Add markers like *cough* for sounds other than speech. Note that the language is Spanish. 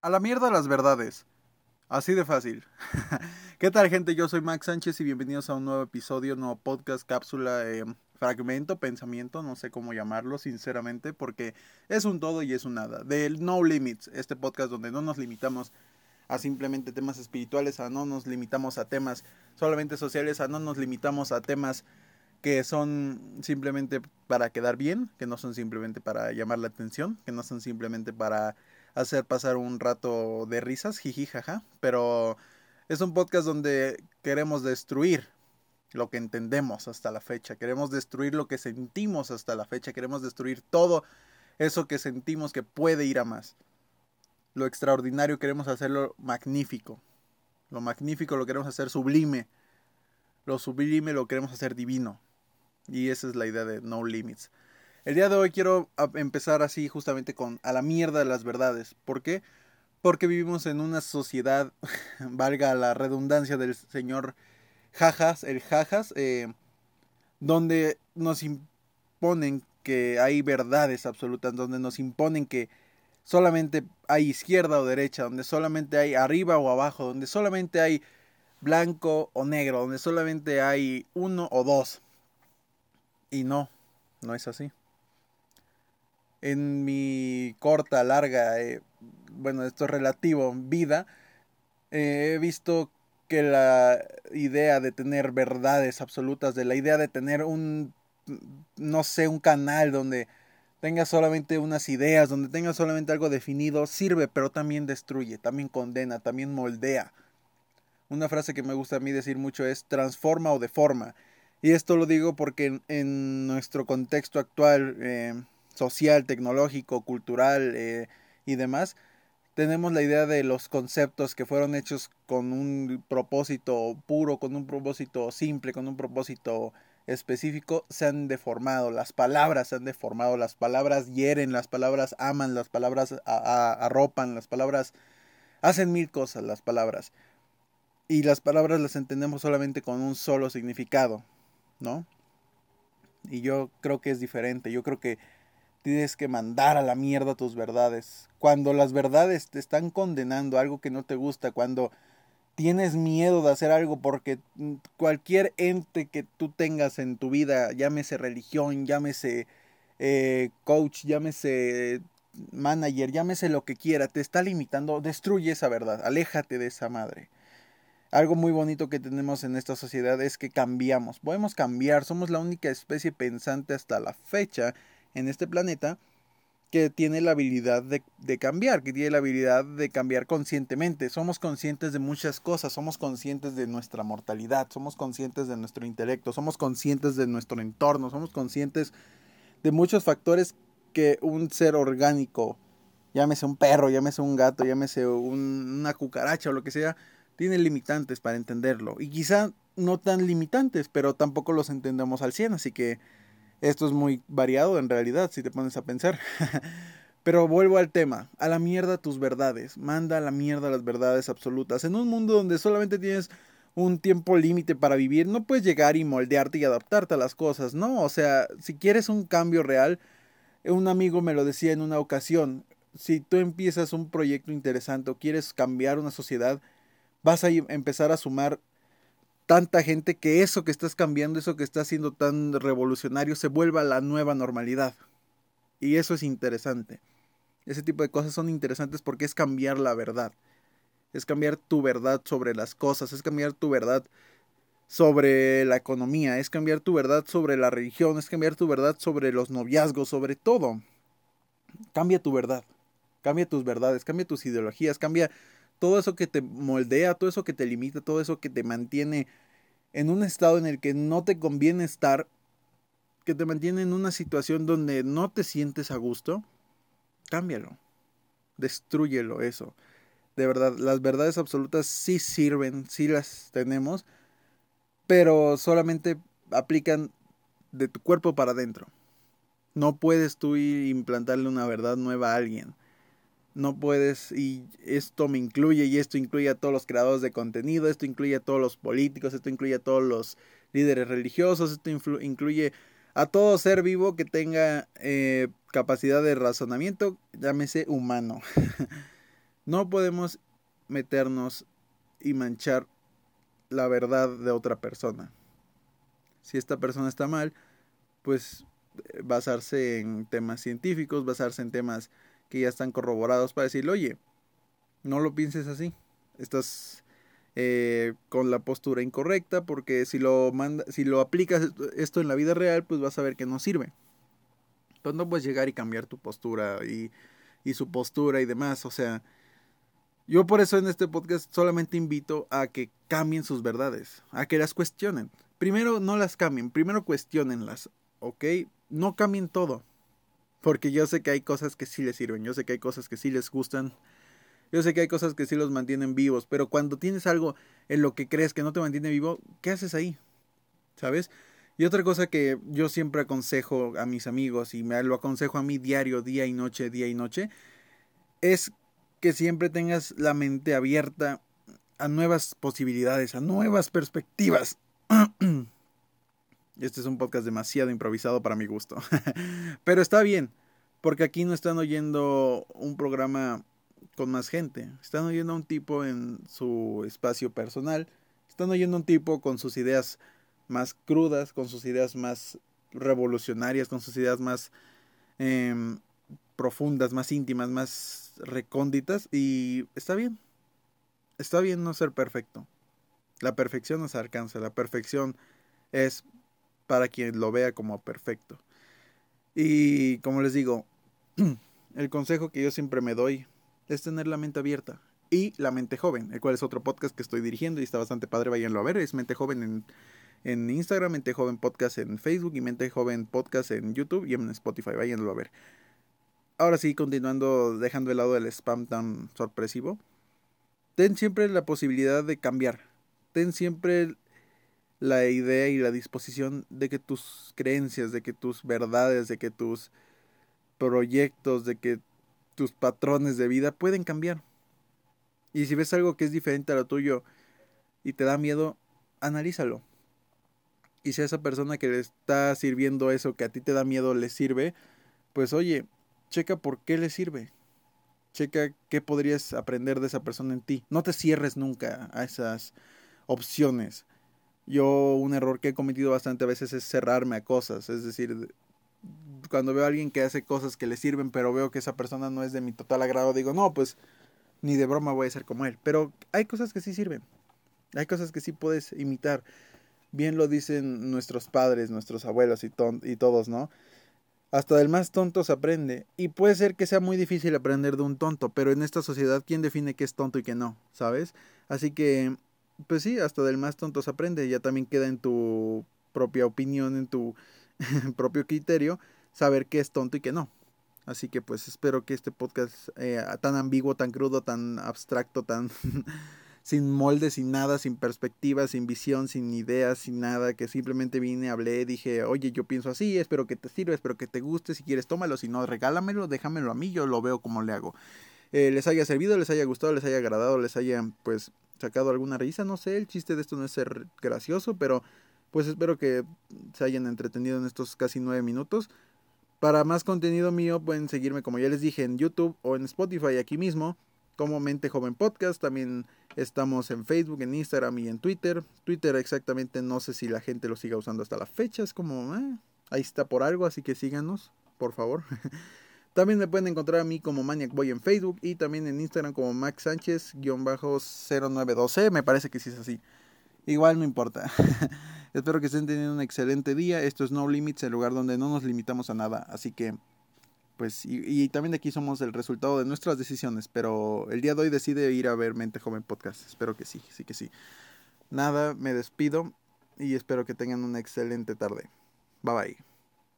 A la mierda las verdades. Así de fácil. *laughs* ¿Qué tal gente? Yo soy Max Sánchez y bienvenidos a un nuevo episodio, nuevo podcast, cápsula, eh, fragmento, pensamiento, no sé cómo llamarlo sinceramente, porque es un todo y es un nada. Del No Limits, este podcast donde no nos limitamos a simplemente temas espirituales, a no nos limitamos a temas solamente sociales, a no nos limitamos a temas que son simplemente para quedar bien, que no son simplemente para llamar la atención, que no son simplemente para hacer pasar un rato de risas, jiji, jaja, pero es un podcast donde queremos destruir lo que entendemos hasta la fecha, queremos destruir lo que sentimos hasta la fecha, queremos destruir todo eso que sentimos que puede ir a más. Lo extraordinario queremos hacerlo magnífico. Lo magnífico lo queremos hacer sublime. Lo sublime lo queremos hacer divino. Y esa es la idea de No Limits. El día de hoy quiero empezar así justamente con a la mierda de las verdades. ¿Por qué? Porque vivimos en una sociedad, *laughs* valga la redundancia del señor Jajas, el Jajas, eh, donde nos imponen que hay verdades absolutas, donde nos imponen que solamente hay izquierda o derecha, donde solamente hay arriba o abajo, donde solamente hay blanco o negro, donde solamente hay uno o dos. Y no, no es así en mi corta, larga, eh, bueno, esto es relativo, vida, eh, he visto que la idea de tener verdades absolutas, de la idea de tener un, no sé, un canal donde tenga solamente unas ideas, donde tenga solamente algo definido, sirve, pero también destruye, también condena, también moldea. Una frase que me gusta a mí decir mucho es transforma o deforma. Y esto lo digo porque en, nuestro contexto actual, eh, social, tecnológico, cultural eh, y demás, tenemos la idea de los conceptos que fueron hechos con un propósito puro, con un propósito simple, con un propósito específico, se han deformado, las palabras se han deformado, las palabras hieren, las palabras aman, las palabras arropan, las palabras hacen mil cosas, las palabras. Y las palabras las entendemos solamente con un solo significado, ¿no? Y yo creo que es diferente, yo creo que tienes que mandar a la mierda tus verdades. Cuando las verdades te están condenando algo que no te gusta, cuando tienes miedo de hacer algo porque cualquier ente que tú tengas en tu vida, llámese religión, llámese eh, coach, llámese manager, llámese lo que quiera, te está limitando, destruye esa verdad, aléjate de esa madre. Algo muy bonito que tenemos en esta sociedad es que cambiamos, podemos cambiar, somos la única especie pensante hasta la fecha en este planeta que tiene la habilidad de, cambiar, que tiene la habilidad de cambiar conscientemente. Somos conscientes de muchas cosas, somos conscientes de nuestra mortalidad, somos conscientes de nuestro intelecto, somos conscientes de nuestro entorno, somos conscientes de muchos factores que un ser orgánico, llámese un perro, llámese un gato, llámese una cucaracha o lo que sea, tiene limitantes para entenderlo. Y quizá no tan limitantes, pero tampoco los entendemos al 100, así que esto es muy variado en realidad, si te pones a pensar. *laughs* Pero vuelvo al tema, a la mierda tus verdades, manda a la mierda las verdades absolutas. En un mundo donde solamente tienes un tiempo límite para vivir, no puedes llegar y moldearte y adaptarte a las cosas, ¿no? O sea, si quieres un cambio real, un amigo me lo decía en una ocasión, si tú empiezas un proyecto interesante o quieres cambiar una sociedad, vas a empezar a sumar tanta gente que eso que estás cambiando, eso que estás haciendo tan revolucionario, se vuelva la nueva normalidad. Y eso es interesante. Ese tipo de cosas son interesantes porque es cambiar la verdad. Es cambiar tu verdad sobre las cosas, es cambiar tu verdad sobre la economía, es cambiar tu verdad sobre la religión, es cambiar tu verdad sobre los noviazgos, sobre todo. Cambia tu verdad, cambia tus verdades, cambia tus ideologías, cambia todo eso que te moldea, todo eso que te limita, todo eso que te mantiene en un estado en el que no te conviene estar, que te mantiene en una situación donde no te sientes a gusto, cámbialo. Destruyelo eso. De verdad, las verdades absolutas sí sirven, sí las tenemos, pero solamente aplican de tu cuerpo para adentro. No puedes tú implantarle una verdad nueva a alguien no puedes, y esto me incluye, y esto incluye a todos los creadores de contenido, esto incluye a todos los políticos, esto incluye a todos los líderes religiosos, esto incluye a todo ser vivo que tenga eh, capacidad de razonamiento, llámese humano. *laughs* No podemos meternos y manchar la verdad de otra persona. Si esta persona está mal, pues eh, basarse en temas científicos, basarse en temas que ya están corroborados para decirle, oye, no lo pienses así. Estás eh, con la postura incorrecta porque si lo, manda, si lo aplicas esto en la vida real, pues vas a ver que no sirve. Entonces no puedes llegar y cambiar tu postura y, y su postura y demás. O sea, yo por eso en este podcast solamente invito a que cambien sus verdades, a que las cuestionen. Primero no las cambien, primero cuestionenlas, ¿ok? No cambien todo. Porque yo sé que hay cosas que sí les sirven, yo sé que hay cosas que sí les gustan, yo sé que hay cosas que sí los mantienen vivos, pero cuando tienes algo en lo que crees que no te mantiene vivo, ¿qué haces ahí? ¿Sabes? Y otra cosa que yo siempre aconsejo a mis amigos y me lo aconsejo a mí diario, día y noche, día y noche, es que siempre tengas la mente abierta a nuevas posibilidades, a nuevas perspectivas. *clears throat* Este es un podcast demasiado improvisado para mi gusto. *laughs* Pero está bien, porque aquí no están oyendo un programa con más gente. Están oyendo a un tipo en su espacio personal. Están oyendo a un tipo con sus ideas más crudas, con sus ideas más revolucionarias, con sus ideas más em, profundas, más íntimas, más recónditas. Y está bien. Está bien no ser perfecto. La perfección no se alcanza. La perfección es para quien lo vea como perfecto. Y como les digo, *clears throat* el consejo que yo siempre me doy es tener la mente abierta y la mente joven, el cual es otro podcast que estoy dirigiendo y está bastante padre, váyanlo a ver, es mente joven en, en Instagram, mente joven podcast en Facebook y mente joven podcast en YouTube y en Spotify, váyanlo a ver. Ahora sí, continuando, dejando de lado el spam tan sorpresivo, ten siempre la posibilidad de cambiar, ten siempre la idea y la disposición de que tus creencias, de que tus verdades, de que tus proyectos, de que tus patrones de vida pueden cambiar. Y si ves algo que es diferente a lo tuyo y te da miedo, analízalo. Y si a esa persona que le está sirviendo eso que a ti te da miedo le sirve, pues oye, checa por qué le sirve. Checa qué podrías aprender de esa persona en ti. No te cierres nunca a esas opciones. Yo un error que he cometido bastante a veces es cerrarme a cosas, es decir, cuando veo a alguien que hace cosas que le sirven, pero veo que esa persona no es de mi total agrado, digo, no, pues ni de broma voy a ser como él. Pero hay cosas que sí sirven, hay cosas que sí puedes imitar. Bien lo dicen nuestros padres, nuestros abuelos y, y todos, ¿no? Hasta del más tonto se aprende. Y puede ser que sea muy difícil aprender de un tonto, pero en esta sociedad, ¿quién define qué es tonto y qué no? ¿Sabes? Así que pues sí, hasta del más tonto se aprende, ya también queda en tu propia opinión, en tu *laughs* propio criterio, saber qué es tonto y qué no. Así que pues espero que este podcast eh, tan ambiguo, tan crudo, tan abstracto, tan *laughs* sin molde, sin nada, sin perspectiva, sin visión, sin ideas, sin nada, que simplemente vine, hablé, dije, oye, yo pienso así, espero que te sirva, espero que te guste, si quieres tómalo, si no, regálamelo, déjamelo a mí, yo lo veo como le hago. Eh, les haya servido, les haya gustado, les haya agradado, les haya pues sacado alguna risa, no sé, el chiste de esto no es ser gracioso, pero pues espero que se hayan entretenido en estos casi nueve minutos. Para más contenido mío pueden seguirme como ya les dije en YouTube o en Spotify aquí mismo como Mente Joven Podcast. También estamos en Facebook, en Instagram y en Twitter. Twitter exactamente no sé si la gente lo siga usando hasta la fecha. Es como, eh, ahí está por algo, así que síganos, por favor. *laughs* También me pueden encontrar a mí como Maniac Boy en Facebook y también en Instagram como Max Sánchez-0912. Me parece que sí es así. Igual no importa. *laughs* Espero que estén teniendo un excelente día. Esto es No Limits, el lugar donde no nos limitamos a nada. Así que, pues, y, y también aquí somos el resultado de nuestras decisiones. Pero el día de hoy decide ir a ver Mente Joven Podcast. Espero que sí, sí que sí. Nada, me despido y espero que tengan una excelente tarde. Bye bye.